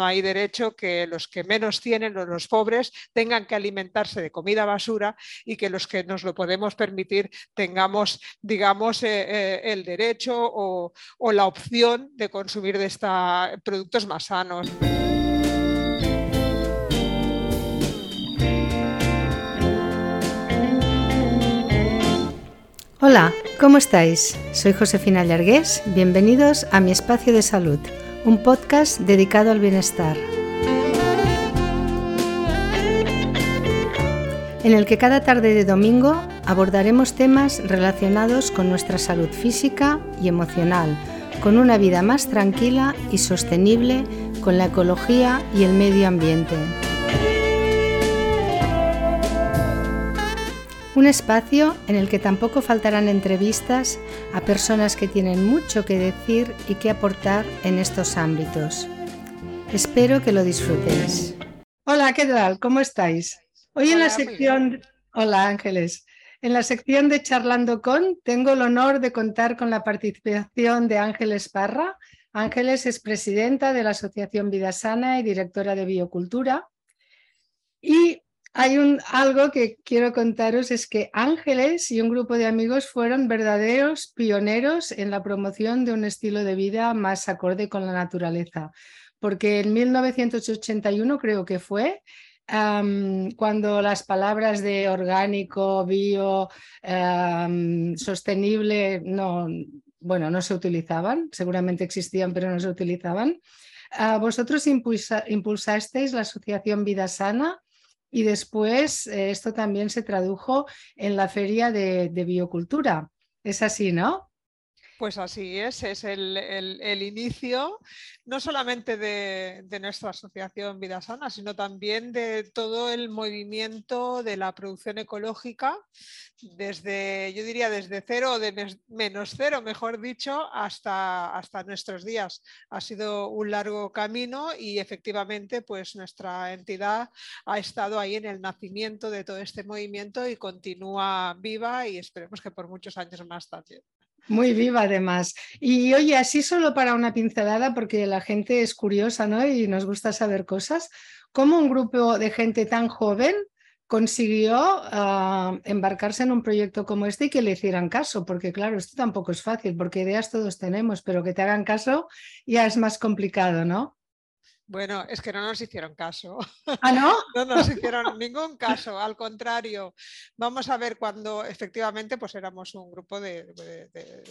No hay derecho que los que menos tienen, los pobres, tengan que alimentarse de comida basura y que los que nos lo podemos permitir tengamos, digamos, eh, eh, el derecho o, la opción de consumir de estos productos más sanos. Hola, ¿cómo estáis? Soy Josefina Llargués. Bienvenidos a mi espacio de salud un podcast dedicado al bienestar. En el que cada tarde de domingo abordaremos temas relacionados con nuestra salud física y emocional, con una vida más tranquila y sostenible con la ecología y el medio ambiente. Un espacio en el que tampoco faltarán entrevistas a personas que tienen mucho que decir y que aportar en estos ámbitos. Espero que lo disfrutéis. Hola, ¿qué tal? ¿Cómo estáis? Hoy en la sección... Hola Ángeles. En la sección de Charlando con tengo el honor de contar con la participación de Ángeles Parra. Ángeles es presidenta de la Asociación Vida Sana y directora de Biocultura. Y hay algo que quiero contaros, es que Ángeles y un grupo de amigos fueron verdaderos pioneros en la promoción de un estilo de vida más acorde con la naturaleza, porque en 1981 creo que fue, cuando las palabras de orgánico, bio, sostenible, no, bueno, no se utilizaban, seguramente existían, pero no se utilizaban. Vosotros impulsasteis la Asociación Vida Sana y después eh, esto también se tradujo en la feria de, de biocultura. Es así, ¿no? Pues así es, es el, inicio no solamente de, nuestra asociación Vida Sana, sino también de todo el movimiento de la producción ecológica, desde, yo diría, desde cero o de menos cero, mejor dicho, hasta, hasta nuestros días. Ha sido un largo camino y efectivamente pues nuestra entidad ha estado ahí en el nacimiento de todo este movimiento y continúa viva y esperemos que por muchos años más también. Muy viva además. Y oye, así solo para una pincelada, porque la gente es curiosa ¿no? y nos gusta saber cosas, ¿cómo un grupo de gente tan joven consiguió ah, embarcarse en un proyecto como este y que le hicieran caso? Porque claro, esto tampoco es fácil, porque ideas todos tenemos, pero que te hagan caso ya es más complicado, ¿no? Bueno, es que no nos hicieron caso. ¿Ah, no? no nos hicieron ningún caso, al contrario. Vamos a ver cuando efectivamente pues éramos un grupo de,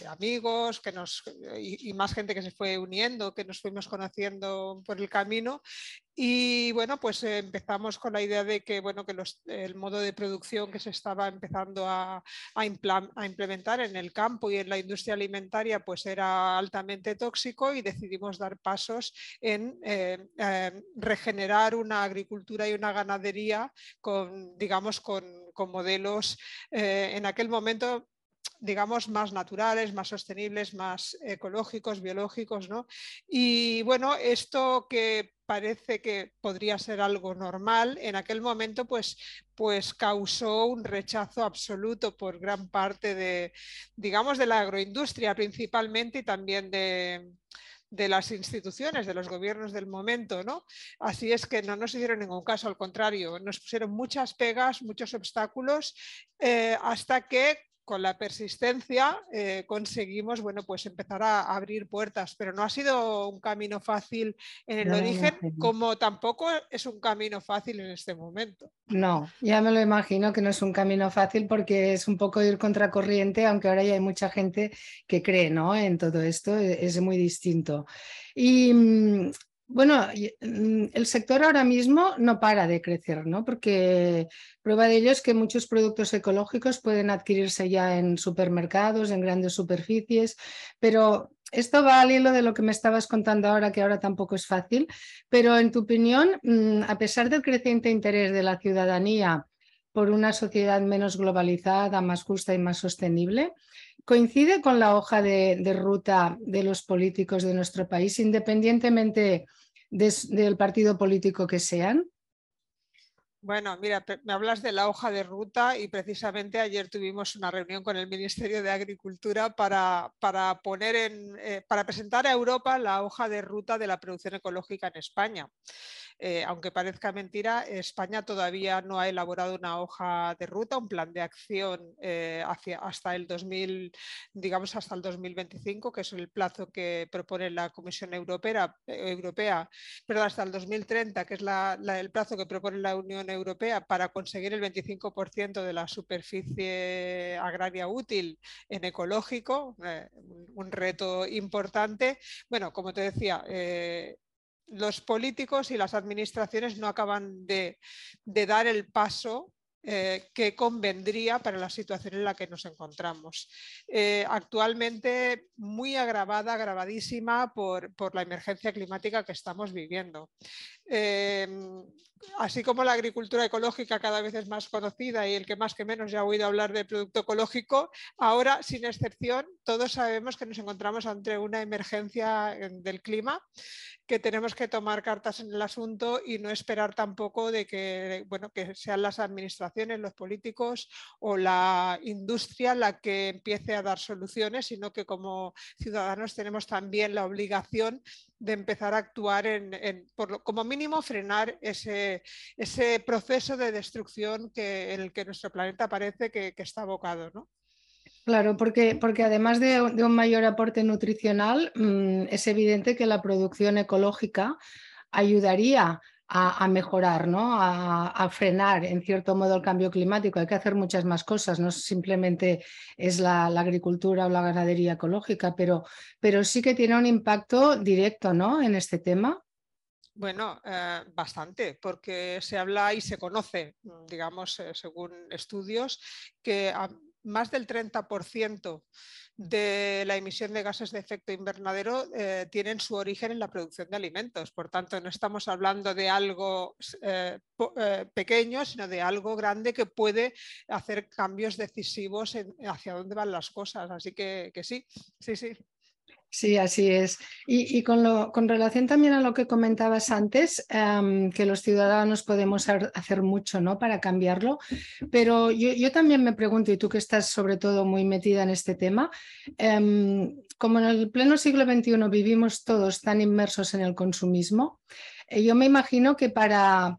amigos que nos, y, más gente que se fue uniendo, que nos fuimos conociendo por el camino y bueno, pues empezamos con la idea de que, bueno, que el modo de producción que se estaba empezando a, implementar en el campo y en la industria alimentaria pues era altamente tóxico y decidimos dar pasos en eh, eh, regenerar una agricultura y una ganadería con, digamos, con, modelos eh, en aquel momento digamos, más naturales, más sostenibles, más ecológicos, biológicos, ¿no? Y bueno, esto que parece que podría ser algo normal, en aquel momento pues, pues causó un rechazo absoluto por gran parte de, digamos, de la agroindustria principalmente y también de, de las instituciones, de los gobiernos del momento, ¿no? Así es que no nos hicieron ningún caso, al contrario, nos pusieron muchas pegas, muchos obstáculos, eh, hasta que con la persistencia eh, conseguimos bueno, pues empezar a abrir puertas, pero no ha sido un camino fácil en el origen, como tampoco es un camino fácil en este momento. No, ya me lo imagino que no es un camino fácil porque es un poco ir contracorriente, aunque ahora ya hay mucha gente que cree ¿no? en todo esto, e, es muy distinto. Y mm, bueno, mm, el sector ahora mismo no para de crecer, ¿no? Porque prueba de ello es que muchos productos ecológicos pueden adquirirse ya en supermercados, en grandes superficies, pero esto va al hilo de lo que me estabas contando ahora, que ahora tampoco es fácil, pero en tu opinión, mm, a pesar del creciente interés de la ciudadanía por una sociedad menos globalizada, más justa y más sostenible, coincide con la hoja de, ruta de los políticos de nuestro país, independientemente del partido político que sean? Bueno, mira, me hablas de la hoja de ruta y precisamente ayer tuvimos una reunión con el Ministerio de Agricultura para, para poner en, eh, para presentar a Europa la hoja de ruta de la producción ecológica en España. Eh, aunque parezca mentira, España todavía no ha elaborado una hoja de ruta, un plan de acción eh, hasta el 2000, digamos hasta el 2025, que es el plazo que propone la Comisión Europea, Europea perdón, hasta el 2030, que es el plazo que propone la Unión Europea para conseguir el 25% de la superficie agraria útil en ecológico, eh, un reto importante. Bueno, como te decía, los políticos y las administraciones no acaban de, dar el paso eh, que convendría para la situación en la que nos encontramos. Eh, actualmente muy agravada, agravadísima por, la emergencia climática que estamos viviendo. Eh, así como la agricultura ecológica cada vez es más conocida y el que más que menos ya ha oído hablar de producto ecológico, ahora, sin excepción, todos sabemos que nos encontramos ante una emergencia del clima que tenemos que tomar cartas en el asunto y no esperar tampoco de que, bueno, que sean las administraciones, los políticos o la industria la que empiece a dar soluciones, sino que como ciudadanos tenemos también la obligación de empezar a actuar en, por como mínimo, frenar ese, ese, proceso de destrucción que, en el que nuestro planeta parece que, que está abocado. ¿no? Claro, porque, porque además de, un mayor aporte nutricional, mm, es evidente que la producción ecológica ayudaría a, mejorar, ¿no? A, frenar en cierto modo el cambio climático. Hay que hacer muchas más cosas, no simplemente es la, agricultura o la ganadería ecológica, pero, pero, sí que tiene un impacto directo ¿no? en este tema. Bueno, eh, bastante, porque se habla y se conoce, digamos, eh, según estudios, que más del 30% de la emisión de gases de efecto invernadero eh, tienen su origen en la producción de alimentos. Por tanto, no estamos hablando de algo eh, eh, pequeño, sino de algo grande que puede hacer cambios decisivos en, hacia dónde van las cosas. Así que, que sí, sí, sí. Sí, así es. Y, con, relación también a lo que comentabas antes, em, que los ciudadanos podemos hacer mucho ¿no? para cambiarlo, pero yo, también me pregunto, y tú que estás sobre todo muy metida en este tema, em, como en el pleno siglo XXI vivimos todos tan inmersos en el consumismo, eh, yo me imagino que para,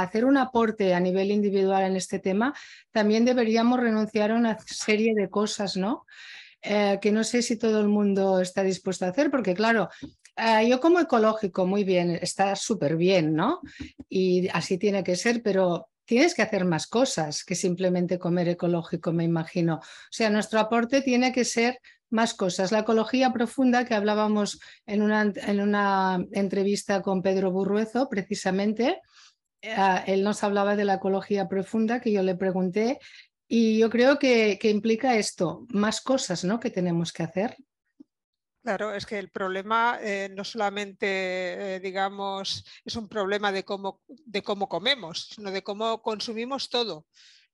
hacer un aporte a nivel individual en este tema, también deberíamos renunciar a una serie de cosas, ¿no? Eh, que no sé si todo el mundo está dispuesto a hacer, porque claro, eh, yo como ecológico, muy bien, está súper bien, ¿no? Y así tiene que ser, pero tienes que hacer más cosas que simplemente comer ecológico, me imagino. O sea, nuestro aporte tiene que ser más cosas. La ecología profunda que hablábamos en una, en una entrevista con Pedro Burruezo, precisamente, eh, él nos hablaba de la ecología profunda que yo le pregunté y yo creo que, implica esto, más cosas ¿no? que tenemos que hacer. Claro, es que el problema eh, no solamente, eh, digamos, es un problema de cómo, de cómo comemos, sino de cómo consumimos todo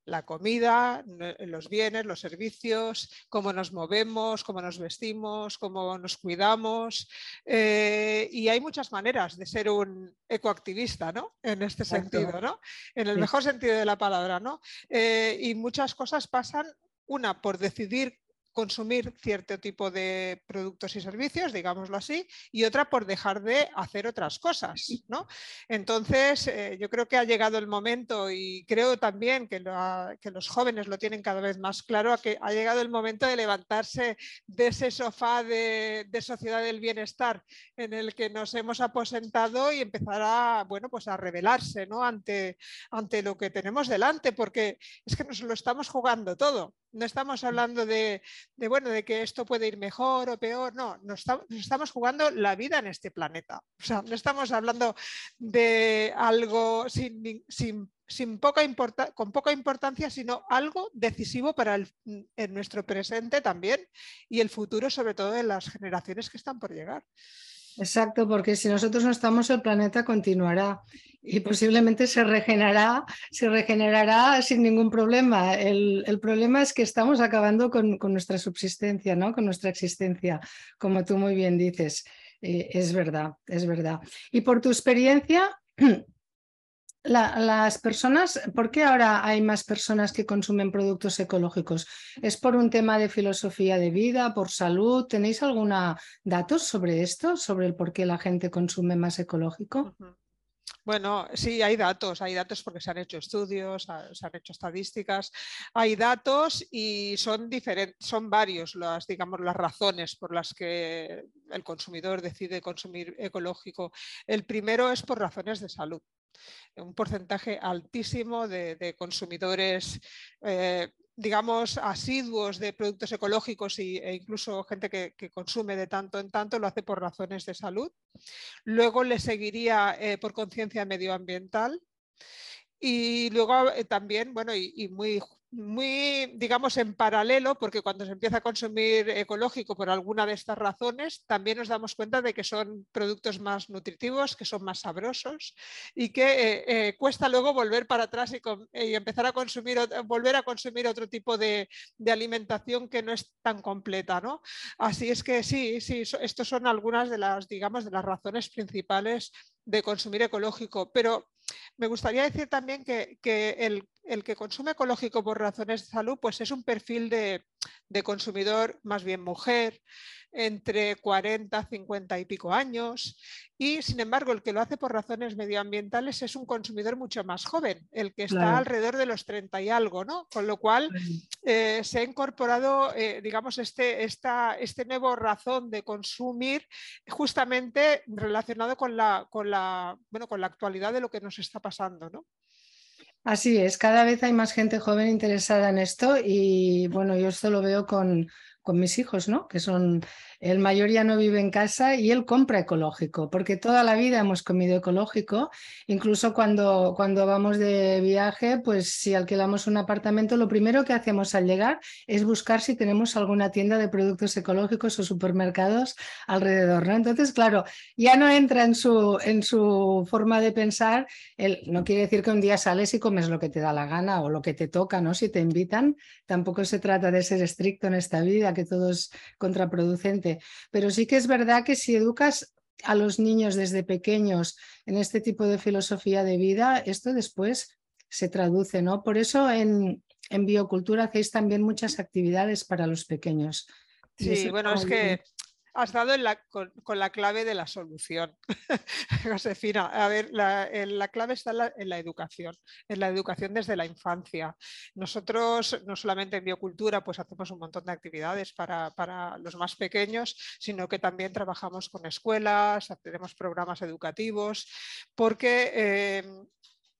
la comida, los bienes, los servicios, cómo nos movemos, cómo nos vestimos, cómo nos cuidamos. Eh, y hay muchas maneras de ser un ecoactivista, ¿no? En este sentido, ¿no? En el mejor sentido de la palabra, ¿no? Eh, y muchas cosas pasan, una, por decidir consumir cierto tipo de productos y servicios, digámoslo así, y otra por dejar de hacer otras cosas. ¿no? Entonces, eh, yo creo que ha llegado el momento y creo también que, que, los jóvenes lo tienen cada vez más claro, que ha llegado el momento de levantarse de ese sofá de, sociedad del bienestar en el que nos hemos aposentado y empezar a, bueno, pues a rebelarse ¿no? ante, ante lo que tenemos delante, porque es que nos lo estamos jugando todo. No estamos hablando de, bueno, de que esto puede ir mejor o peor, no, nos, estamos jugando la vida en este planeta. O sea, no estamos hablando de algo sin, sin, poca con poca importancia, sino algo decisivo para el, nuestro presente también y el futuro, sobre todo de las generaciones que están por llegar. Exacto, porque si nosotros no estamos, el planeta continuará y posiblemente se regenerará, se regenerará sin ningún problema. El, problema es que estamos acabando con, nuestra subsistencia, ¿no? con nuestra existencia, como tú muy bien dices. Eh, es verdad, es verdad. Y por tu experiencia, las personas, ¿por qué ahora hay más personas que consumen productos ecológicos? ¿Es por un tema de filosofía de vida, por salud? ¿Tenéis alguna datos sobre esto, sobre el por qué la gente consume más ecológico? Bueno, sí, hay datos, hay datos porque se han hecho estudios, se han hecho estadísticas, hay datos y son diferentes, son varios las, digamos, las razones por las que el consumidor decide consumir ecológico. El primero es por razones de salud un porcentaje altísimo de, consumidores, eh, digamos, asiduos de productos ecológicos e incluso gente que, consume de tanto en tanto lo hace por razones de salud. Luego le seguiría eh, por conciencia medioambiental. Y luego eh, también, bueno, y, muy muy, digamos, en paralelo, porque cuando se empieza a consumir ecológico por alguna de estas razones, también nos damos cuenta de que son productos más nutritivos, que son más sabrosos y que eh, eh, cuesta luego volver para atrás y, empezar a consumir, volver a consumir otro tipo de, alimentación que no es tan completa, ¿no? Así es que sí, sí, estos son algunas de las, digamos, de las razones principales de consumir ecológico, pero me gustaría decir también que, el, que consume ecológico por razones de salud pues es un perfil de, consumidor más bien mujer, entre 40, 50 y pico años. Y sin embargo, el que lo hace por razones medioambientales es un consumidor mucho más joven, el que está alrededor de los 30 y algo, ¿no? Con lo cual eh, se ha incorporado, eh, digamos, este, esta, este nuevo razón de consumir justamente relacionado con la, con, la, bueno, con la actualidad de lo que nos está pasando, ¿no? Así es, cada vez hay más gente joven interesada en esto y bueno, yo esto lo veo con, con mis hijos, ¿no? Que son el mayor ya no vive en casa y él compra ecológico, porque toda la vida hemos comido ecológico. Incluso cuando, cuando vamos de viaje, pues si alquilamos un apartamento, lo primero que hacemos al llegar es buscar si tenemos alguna tienda de productos ecológicos o supermercados alrededor. ¿no? Entonces, claro, ya no entra en su, en su forma de pensar. El, no quiere decir que un día sales y comes lo que te da la gana o lo que te toca, ¿no? Si te invitan, tampoco se trata de ser estricto en esta vida, que todo es contraproducente pero sí que es verdad que si educas a los niños desde pequeños en este tipo de filosofía de vida, esto después se traduce, ¿no? Por eso en, en biocultura hacéis también muchas actividades para los pequeños. Sí, bueno, es que has dado con, la clave de la solución, Josefina. A ver, la, clave está en la, educación, en la educación desde la infancia. Nosotros, no solamente en biocultura, pues hacemos un montón de actividades para, los más pequeños, sino que también trabajamos con escuelas, tenemos programas educativos, porque eh,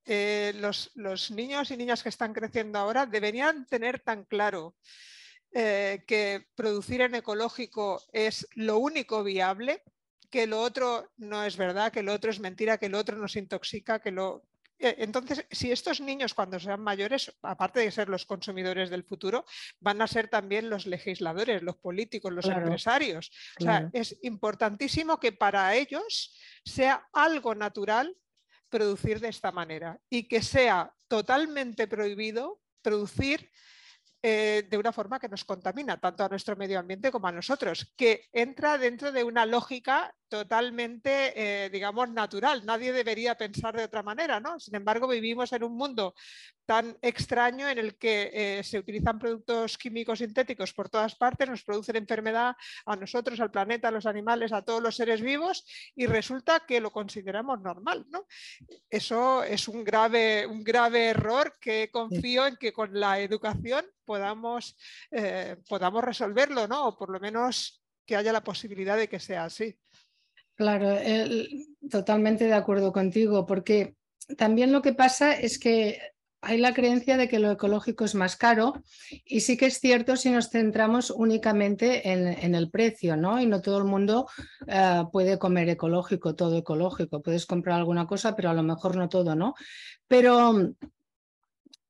eh, los, los niños y niñas que están creciendo ahora deberían tener tan claro eh, que producir en ecológico es lo único viable, que lo otro no es verdad, que lo otro es mentira, que lo otro nos intoxica, que lo... Eh, entonces, si estos niños cuando sean mayores, aparte de ser los consumidores del futuro, van a ser también los legisladores, los políticos, los empresarios. O sea, es importantísimo que para ellos sea algo natural producir de esta manera y que sea totalmente prohibido producir eh, de una forma que nos contamina tanto a nuestro medio ambiente como a nosotros, que entra dentro de una lógica totalmente, eh, digamos, natural. Nadie debería pensar de otra manera, ¿no? Sin embargo, vivimos en un mundo tan extraño en el que eh, se utilizan productos químicos sintéticos por todas partes, nos producen enfermedad a nosotros, al planeta, a los animales, a todos los seres vivos y resulta que lo consideramos normal, ¿no? Eso es un grave, un grave error que confío en que con la educación podamos, eh, podamos resolverlo, ¿no? O por lo menos que haya la posibilidad de que sea así. Claro, totalmente de acuerdo contigo, porque también lo que pasa es que hay la creencia de que lo ecológico es más caro y sí que es cierto si nos centramos únicamente en, el precio, ¿no? Y no todo el mundo eh, puede comer ecológico, todo ecológico. Puedes comprar alguna cosa, pero a lo mejor no todo, ¿no? Pero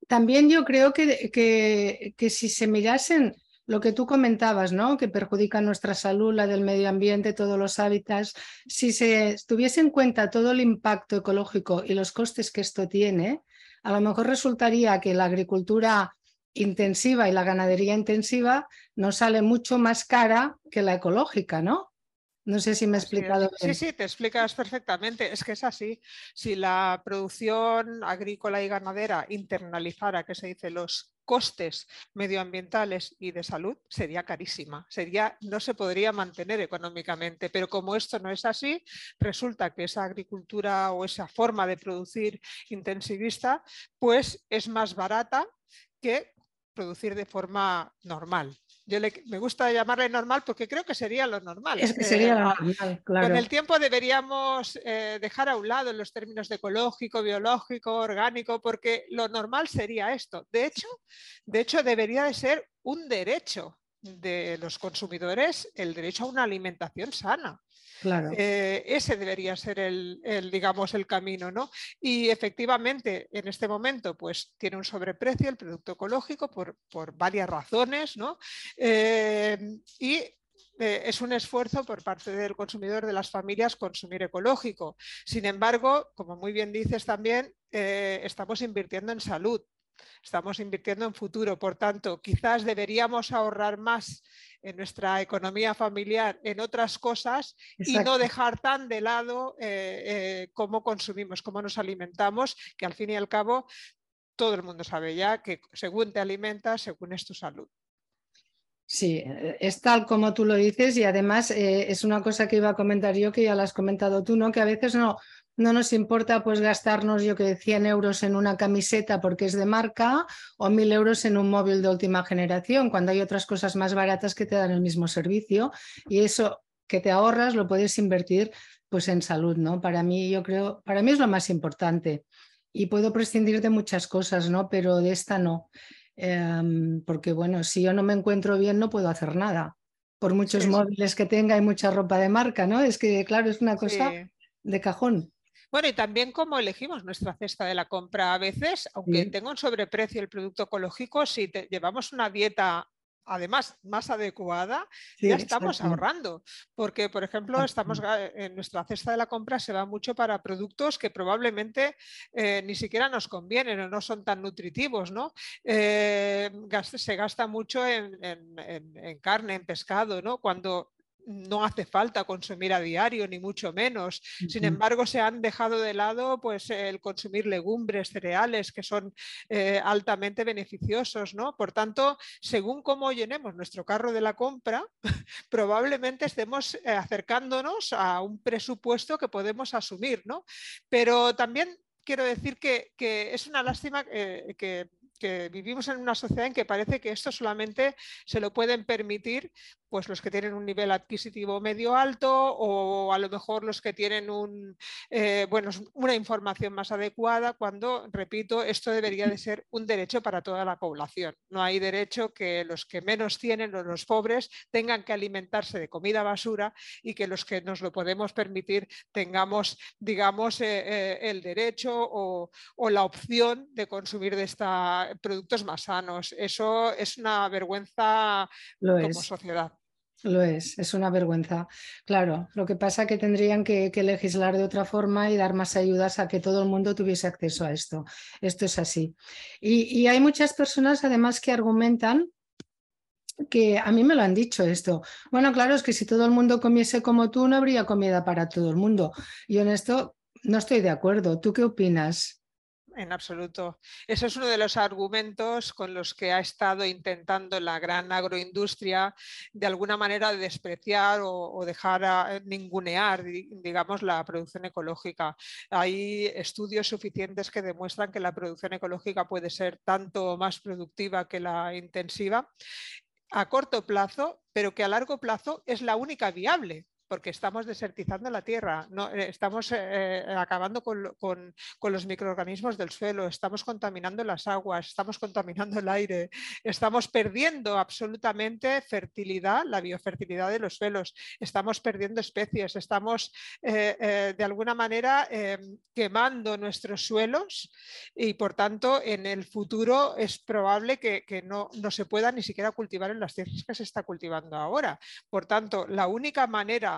también yo creo que, que si se mirasen lo que tú comentabas, ¿no? Que perjudica nuestra salud, la del medio ambiente, todos los hábitats. Si se tuviese en cuenta todo el impacto ecológico y los costes que esto tiene, a lo mejor resultaría que la agricultura intensiva y la ganadería intensiva nos sale mucho más cara que la ecológica, ¿no? No sé si me he explicado bien. Sí, sí, te explicas perfectamente. Es que es así. Si la producción agrícola y ganadera internalizara, que se dice, los costes medioambientales y de salud, sería carísima. Sería, no se podría mantener económicamente. Pero como esto no es así, resulta que esa agricultura o esa forma de producir intensivista, pues es más barata que producir de forma normal. Yo me gusta llamarle normal porque creo que sería lo normal. Es que sería lo normal, claro. Con el tiempo deberíamos eh, dejar a un lado los términos de ecológico, biológico, orgánico, porque lo normal sería esto. De hecho, de hecho debería de ser un derecho de los consumidores el derecho a una alimentación sana. Eh, ese debería ser el, digamos, el camino, ¿no? Y efectivamente, en este momento, pues tiene un sobreprecio el producto ecológico por, varias razones, ¿no? Eh, y eh, es un esfuerzo por parte del consumidor de las familias consumir ecológico. Sin embargo, como muy bien dices también, estamos invirtiendo en salud, estamos invirtiendo en futuro. Por tanto, quizás deberíamos ahorrar más en nuestra economía familiar en otras cosas y no dejar tan de lado eh, eh, cómo consumimos, cómo nos alimentamos, que al fin y al cabo todo el mundo sabe ya que según te alimentas, según es tu salud. Sí, es tal como tú lo dices y además eh, es una cosa que iba a comentar yo que ya lo has comentado tú, ¿no? Que a veces no, no nos importa pues gastarnos, yo que 100 euros en una camiseta porque es de marca o 1000 euros en un móvil de última generación, cuando hay otras cosas más baratas que te dan el mismo servicio y eso que te ahorras lo puedes invertir pues en salud, ¿no? Para mí yo creo, para mí es lo más importante y puedo prescindir de muchas cosas, ¿no? Pero de esta no, em, porque bueno, si yo no me encuentro bien no puedo hacer nada, por muchos móviles que tenga y mucha ropa de marca, ¿no? Es que claro, es una cosa de cajón. Bueno, y también cómo elegimos nuestra cesta de la compra. A veces, aunque tenga un sobreprecio el producto ecológico, si llevamos una dieta además más adecuada, ya estamos ahorrando. Porque, por ejemplo, estamos en nuestra cesta de la compra se va mucho para productos que probablemente eh, ni siquiera nos convienen o no son tan nutritivos. ¿no? Eh, se gasta mucho en, en, carne, en pescado, ¿no? cuando no hace falta consumir a diario, ni mucho menos. Sin embargo, se han dejado de lado pues, el consumir legumbres, cereales, que son eh, altamente beneficiosos. ¿no? Por tanto, según cómo llenemos nuestro carro de la compra, probablemente estemos eh, acercándonos a un presupuesto que podemos asumir. ¿no? Pero también quiero decir que, es una lástima eh, que que vivimos en una sociedad en que parece que esto solamente se lo pueden permitir pues los que tienen un nivel adquisitivo medio alto o a lo mejor los que tienen un, eh, bueno, una información más adecuada cuando, repito, esto debería de ser un derecho para toda la población. No hay derecho que los que menos tienen o los pobres tengan que alimentarse de comida basura y que los que nos lo podemos permitir tengamos, digamos, eh, eh, el derecho o, o la opción de consumir de esta productos más sanos. Eso es una vergüenza como sociedad. Lo es, es una vergüenza. Claro, lo que pasa es que tendrían que, legislar de otra forma y dar más ayudas a que todo el mundo tuviese acceso a esto. Esto es así. Y, hay muchas personas además que argumentan que a mí me lo han dicho esto. Bueno, claro, es que si todo el mundo comiese como tú, no habría comida para todo el mundo. Yo en esto no estoy de acuerdo. ¿Tú qué opinas? En absoluto. Ese es uno de los argumentos con los que ha estado intentando la gran agroindustria de alguna manera despreciar o, dejar a, ningunear, digamos, la producción ecológica. Hay estudios suficientes que demuestran que la producción ecológica puede ser tanto más productiva que la intensiva a corto plazo, pero que a largo plazo es la única viable porque estamos desertizando la tierra, no, eh, estamos eh, eh, acabando con, los microorganismos del suelo, estamos contaminando las aguas, estamos contaminando el aire, estamos perdiendo absolutamente fertilidad, la biofertilidad de los suelos, estamos perdiendo especies, estamos de alguna manera em, quemando nuestros suelos y por tanto en el futuro es probable que, no, no se pueda ni siquiera cultivar en las tierras que se está cultivando ahora. Por tanto, la única manera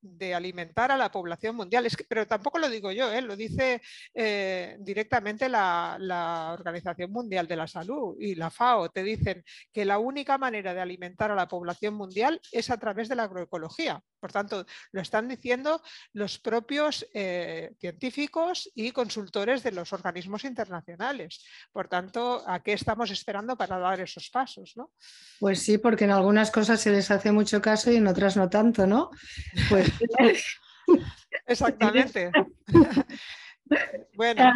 de alimentar a la población mundial. Es que, pero tampoco lo digo yo, ¿eh? lo dice eh, directamente la, la, Organización Mundial de la Salud y la FAO. Te dicen que la única manera de alimentar a la población mundial es a través de la agroecología. Por tanto, lo están diciendo los propios eh, científicos y consultores de los organismos internacionales. Por tanto, ¿a qué estamos esperando para dar esos pasos? ¿no? Pues sí, porque en algunas cosas se les hace mucho caso y en otras no tanto, ¿no? Pues... Exactamente. bueno.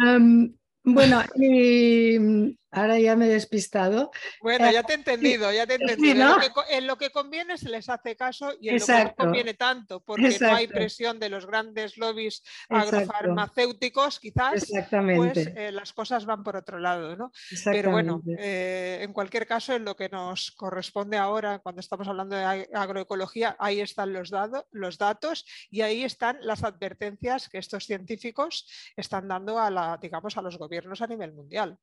bueno, y Ahora ya me he despistado. Bueno, ya te he entendido, ya te he entendido. en, lo que, conviene se les hace caso y en lo que no conviene tanto, porque no hay presión de los grandes lobbies agrofarmacéuticos, quizás, pues eh, las cosas van por otro lado. ¿no? Pero bueno, eh, en cualquier caso, en lo que nos corresponde ahora, cuando estamos hablando de agroecología, ahí están los, los datos y ahí están las advertencias que estos científicos están dando a, la, digamos, a los gobiernos a nivel mundial.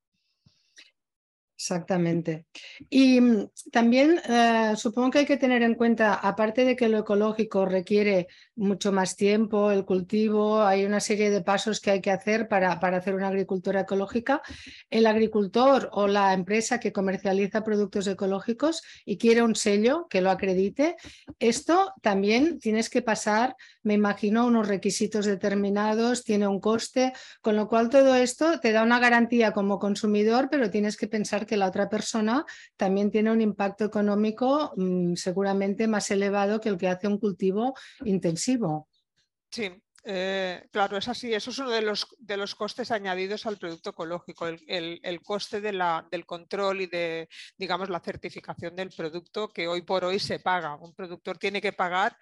Exactamente. Y mm, también eh, supongo que hay que tener en cuenta, aparte de que lo ecológico requiere mucho más tiempo, el cultivo, hay una serie de pasos que hay que hacer para, para hacer una agricultura ecológica. El agricultor o la empresa que comercializa productos ecológicos y quiere un sello que lo acredite, esto también tienes que pasar, me imagino, unos requisitos determinados, tiene un coste, con lo cual todo esto te da una garantía como consumidor, pero tienes que pensar que la otra persona también tiene un impacto económico mm, seguramente más elevado que el que hace un cultivo intensivo. Sí, eh, claro, es así. Eso es uno de los, de los costes añadidos al producto ecológico, el, coste de la, del control y de, digamos, la certificación del producto que hoy por hoy se paga. Un productor tiene que pagar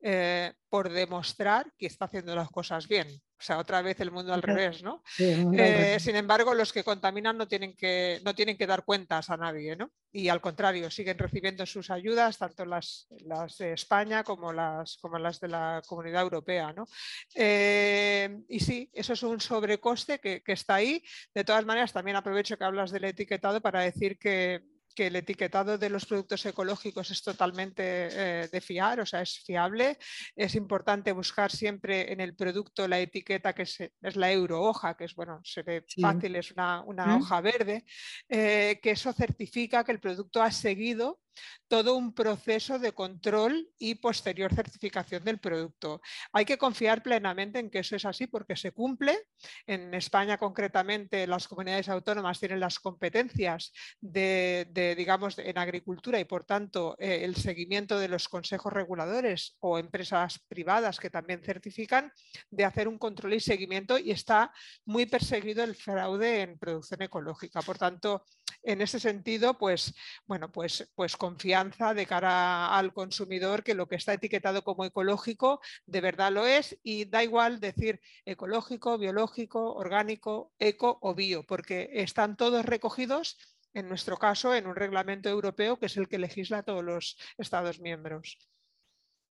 eh, por demostrar que está haciendo las cosas bien. O sea, otra vez el mundo al revés, ¿no? Eh, sin embargo, los que contaminan no tienen que, no tienen que dar cuentas a nadie, ¿no? Y al contrario, siguen recibiendo sus ayudas, tanto las, las de España como las, como las de la Comunidad Europea, ¿no? Eh, y sí, eso es un sobrecoste que, que está ahí. De todas maneras, también aprovecho que hablas del etiquetado para decir que que el etiquetado de los productos ecológicos es totalmente eh, de fiar, o sea, es fiable. Es importante buscar siempre en el producto la etiqueta que es, la euro hoja, que es, bueno, se ve fácil, es una, hoja verde, eh, que eso certifica que el producto ha seguido todo un proceso de control y posterior certificación del producto. Hay que confiar plenamente en que eso es así porque se cumple. En España concretamente las comunidades autónomas tienen las competencias de, digamos, en agricultura y por tanto eh, el seguimiento de los consejos reguladores o empresas privadas que también certifican de hacer un control y seguimiento y está muy perseguido el fraude en producción ecológica. Por tanto, en ese sentido, pues, bueno, pues, pues confianza de cara al consumidor que lo que está etiquetado como ecológico de verdad lo es y da igual decir ecológico, biológico, orgánico, eco o bio, porque están todos recogidos en nuestro caso, en un reglamento europeo que es el que legisla todos los Estados miembros.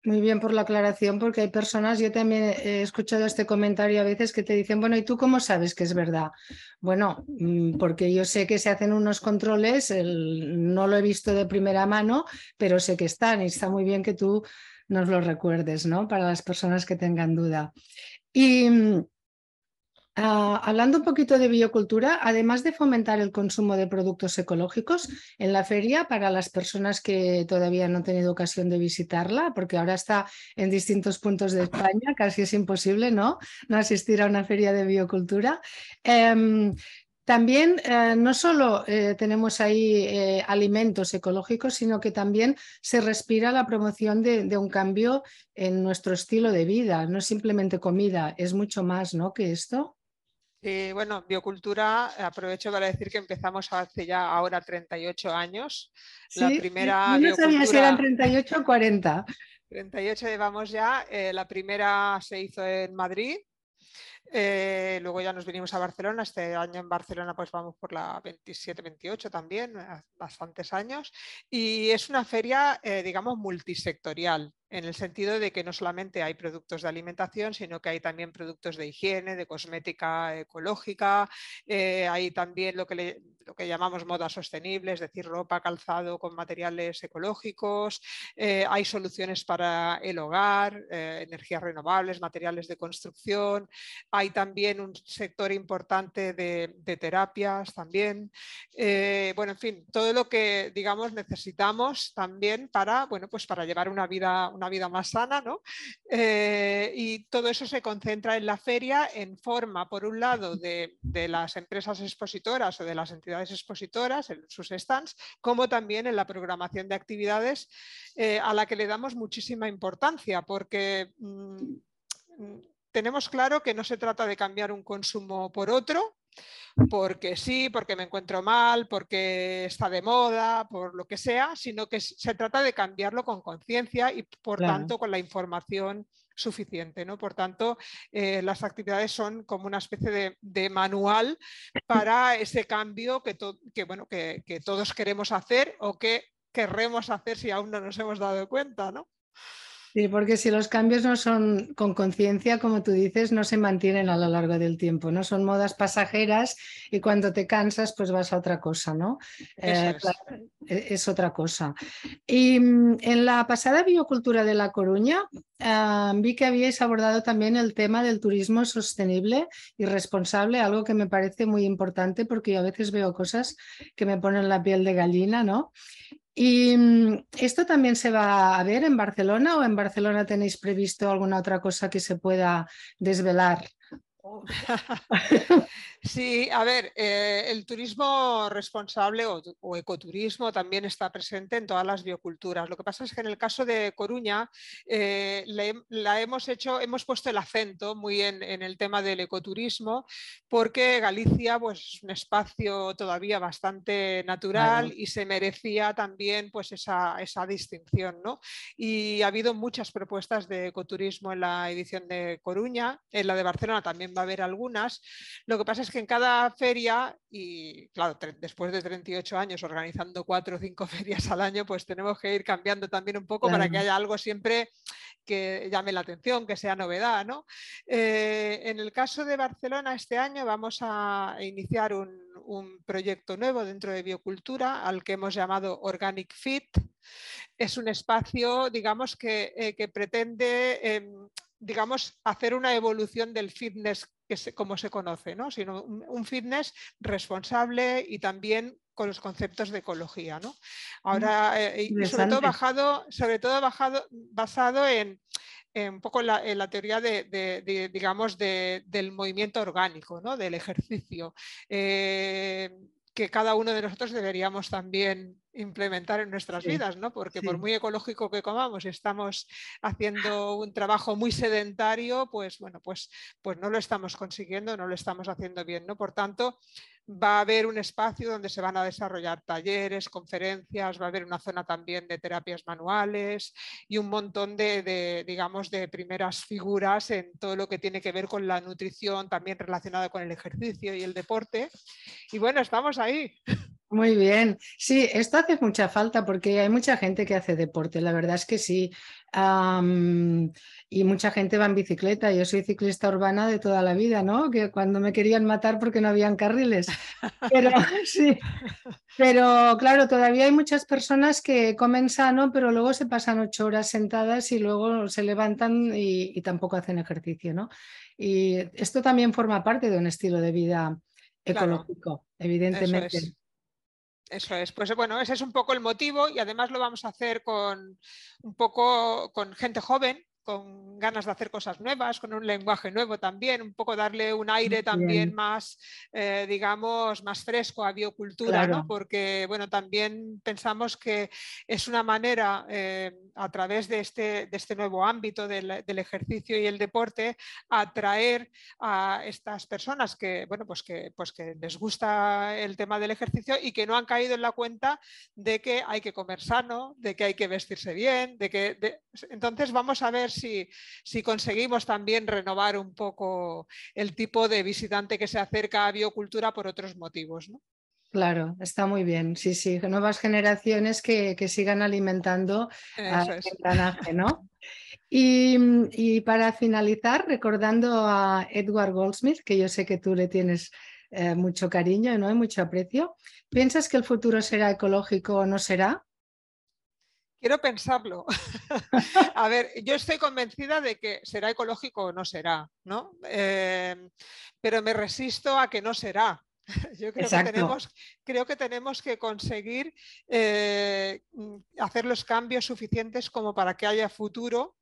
Muy bien por la aclaración, porque hay personas, yo también he escuchado este comentario a veces que te dicen, bueno, ¿y tú cómo sabes que es verdad? Bueno, mm, porque yo sé que se hacen unos controles, no lo he visto de primera mano, pero sé que están y está muy bien que tú nos lo recuerdes, ¿no? Para las personas que tengan duda. Y Ah, hablando un poquito de biocultura, además de fomentar el consumo de productos ecológicos en la feria para las personas que todavía no han tenido ocasión de visitarla, porque ahora está en distintos puntos de España, casi es imposible ¿no? no asistir a una feria de biocultura. Em, también eh, no solo eh, tenemos ahí eh, alimentos ecológicos, sino que también se respira la promoción de, de, un cambio en nuestro estilo de vida. No es simplemente comida, es mucho más ¿no? que esto. Eh, bueno, biocultura, aprovecho para decir que empezamos hace ya ahora 38 años. la primera no sabía si eran 38 o 40. 38 llevamos ya. Eh, la primera se hizo en Madrid. Eh, luego ya nos vinimos a Barcelona. Este año en Barcelona pues vamos por la 27-28 también, bastantes años. Y es una feria, digamos, multisectorial. En el sentido de que no solamente hay productos de alimentación, sino que hay también productos de higiene, de cosmética ecológica, eh, hay también lo que, lo que llamamos moda sostenible, es decir, ropa, calzado con materiales ecológicos, eh, hay soluciones para el hogar, eh, energías renovables, materiales de construcción, hay también un sector importante de, terapias también. bueno, en fin, todo lo que digamos necesitamos también para, bueno, pues para llevar una vida, una vida más sana, ¿no? Eh, y todo eso se concentra en la feria en forma, por un lado, de, las empresas expositoras o de las entidades expositoras, en sus stands, como también en la programación de actividades eh, a la que le damos muchísima importancia, porque mm, tenemos claro que no se trata de cambiar un consumo por otro, porque sí, porque me encuentro mal, porque está de moda, por lo que sea, sino que se trata de cambiarlo con conciencia y por tanto con la información suficiente. ¿no? Por tanto, eh, las actividades son como una especie de, manual para ese cambio que, que, bueno, que, que, todos queremos hacer o que querremos hacer si aún no nos hemos dado cuenta. ¿no? Sí, porque si los cambios no son con conciencia, como tú dices, no se mantienen a lo largo del tiempo, ¿no? Son modas pasajeras y cuando te cansas, pues vas a otra cosa, ¿no? Eh, e, es. otra cosa. Y mm, en la pasada biocultura de La Coruña, ah, vi que habíais abordado también el tema del turismo sostenible y responsable, algo que me parece muy importante porque yo a veces veo cosas que me ponen la piel de gallina, ¿no? ¿Y mm, esto también se va a ver en Barcelona o en Barcelona tenéis previsto alguna otra cosa que se pueda desvelar? Sí, a ver, eh, el turismo responsable o, ecoturismo también está presente en todas las bioculturas. Lo que pasa es que en el caso de Coruña eh, la hemos hecho, hemos puesto el acento muy en, el tema del ecoturismo, porque Galicia pues, es un espacio todavía bastante natural y se merecía también pues, esa, esa distinción. ¿no? Y ha habido muchas propuestas de ecoturismo en la edición de Coruña, en la de Barcelona también va a haber algunas. Lo que pasa es que en cada feria, y claro, después de 38 años organizando cuatro o cinco ferias al año, pues tenemos que ir cambiando también un poco para que haya algo siempre que llame la atención, que sea novedad. ¿no? Eh, en el caso de Barcelona, este año vamos a iniciar un, proyecto nuevo dentro de biocultura al que hemos llamado Organic Fit. Es un espacio, digamos, que, eh, pretende em, digamos, hacer una evolución del fitness que como se conoce, ¿no? sino un, fitness responsable y también con los conceptos de ecología. ¿no? Ahora, eh, y sobre todo, bajado, sobre todo bajado, basado en, un poco la, en la teoría de, digamos, del movimiento orgánico, ¿no? del ejercicio. Eh, que cada uno de nosotros deberíamos también implementar en nuestras vidas, ¿no? Porque por muy ecológico que comamos, estamos haciendo un trabajo muy sedentario, pues bueno, pues, pues no lo estamos consiguiendo, no lo estamos haciendo bien, ¿no? Por tanto, va a haber un espacio donde se van a desarrollar talleres, conferencias, va a haber una zona también de terapias manuales y un montón de, digamos, de primeras figuras en todo lo que tiene que ver con la nutrición, también relacionada con el ejercicio y el deporte. Y bueno, estamos ahí. Muy bien. Sí, esto hace mucha falta porque hay mucha gente que hace deporte, la verdad es que sí. y mucha gente va en bicicleta. Yo soy ciclista urbana de toda la vida, ¿no? Que cuando me querían matar porque no habían carriles. Pero sí. Pero claro, todavía hay muchas personas que comen sano, pero luego se pasan ocho horas sentadas y luego se levantan y, tampoco hacen ejercicio, ¿no? Y esto también forma parte de un estilo de vida ecológico, evidentemente. Eso es, pues bueno, ese es un poco el motivo y además lo vamos a hacer con un poco con gente joven, con ganas de hacer cosas nuevas, con un lenguaje nuevo también, un poco darle un aire también más, eh, digamos, más fresco a biocultura, ¿no? porque bueno, también pensamos que es una manera eh, a través de este, de este nuevo ámbito del, ejercicio y el deporte atraer a estas personas que, bueno, pues que, pues que les gusta el tema del ejercicio y que no han caído en la cuenta de que hay que comer sano, de que hay que vestirse bien, de que entonces vamos a ver si, conseguimos también renovar un poco el tipo de visitante que se acerca a biocultura por otros motivos. Claro, está muy bien. Sí, sí, nuevas generaciones que, sigan alimentando el engranaje, ¿no? Y, para finalizar, recordando a Edward Goldsmith, que yo sé que tú le tienes eh, mucho cariño ¿no? y mucho aprecio, ¿piensas que el futuro será ecológico o no será? Quiero pensarlo. a ver, yo estoy convencida de que será ecológico o no será, ¿no? Eh, pero me resisto a que no será. Yo creo que, tenemos, creo que, tenemos, que conseguir eh, mm, hacer los cambios suficientes como para que haya futuro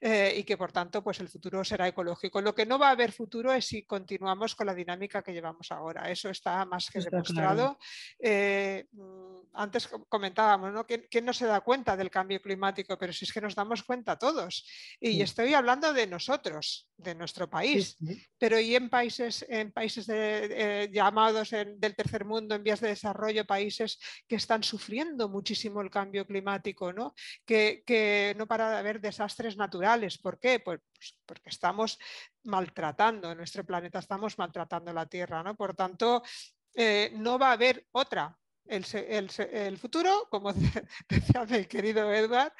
eh, y que por tanto pues el futuro será ecológico. Lo que no va a haber futuro es si continuamos con la dinámica que llevamos ahora. Eso está más que demostrado. Eh, mm, antes comentábamos, ¿no? ¿Quién, no se da cuenta del cambio climático? Pero si es que nos damos cuenta todos. Y estoy hablando de nosotros, de nuestro país. Pero y en países, en países de, llamados del tercer mundo en vías de desarrollo, países que están sufriendo muchísimo el cambio climático, ¿no? Que, no para de haber desastres naturales. ¿Por qué? Pues, pues porque estamos maltratando nuestro planeta, estamos maltratando la Tierra. ¿no? Por tanto, eh, no va a haber otra el, futuro, como decía mi querido Edward,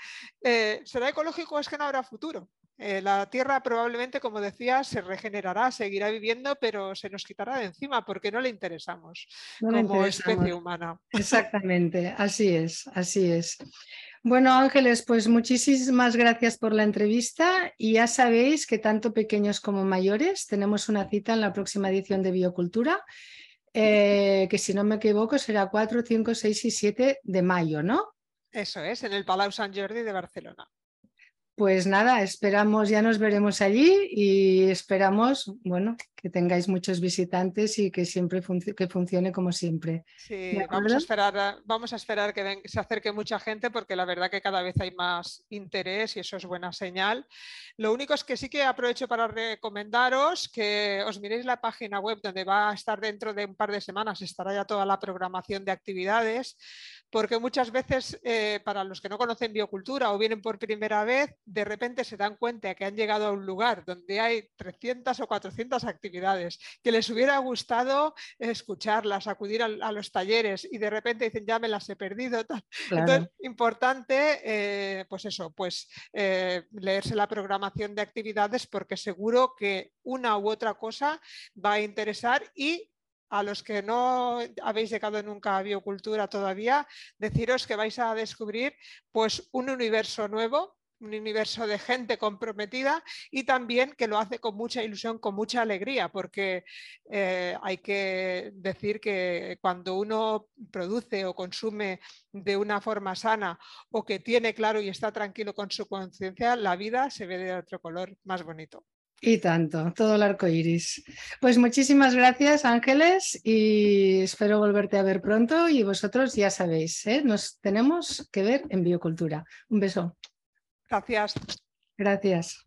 eh, ¿será ecológico es que no habrá futuro? Eh, la Tierra probablemente, como decía, se regenerará, seguirá viviendo, pero se nos quitará de encima porque no le interesamos como especie humana. Exactamente, así es, así es. Bueno, Ángeles, pues muchísimas gracias por la entrevista y ya sabéis que tanto pequeños como mayores tenemos una cita en la próxima edición de Biocultura, eh, que si no me equivoco será 4, 5, 6 y 7 de mayo, ¿no? Eso es, en el Palau Sant Jordi de Barcelona. Pues nada, esperamos, ya nos veremos allí y esperamos, bueno, que tengáis muchos visitantes y que siempre que funcione como siempre. Sí, vamos a esperar, vamos a esperar que, se acerque mucha gente porque la verdad que cada vez hay más interés y eso es buena señal. Lo único es que sí que aprovecho para recomendaros que os miréis la página web donde va a estar dentro de un par de semanas, estará ya toda la programación de actividades, porque muchas veces eh, para los que no conocen biocultura o vienen por primera vez, de repente se dan cuenta que han llegado a un lugar donde hay 300 o 400 actividades, que les hubiera gustado escucharlas, acudir a, los talleres y de repente dicen, ya me las he perdido. Entonces, importante, eh, pues eso, pues eh, leerse la programación de actividades porque seguro que una u otra cosa va a interesar y a los que no habéis llegado nunca a biocultura todavía, deciros que vais a descubrir pues un universo nuevo un universo de gente comprometida y también que lo hace con mucha ilusión, con mucha alegría, porque eh, hay que decir que cuando uno produce o consume de una forma sana o que tiene claro y está tranquilo con su conciencia, la vida se ve de otro color más bonito. Y tanto, todo el arco iris. Pues muchísimas gracias, Ángeles, y espero volverte a ver pronto. Y vosotros ya sabéis, ¿eh? nos tenemos que ver en Biocultura. Un beso. Gracias. Gracias.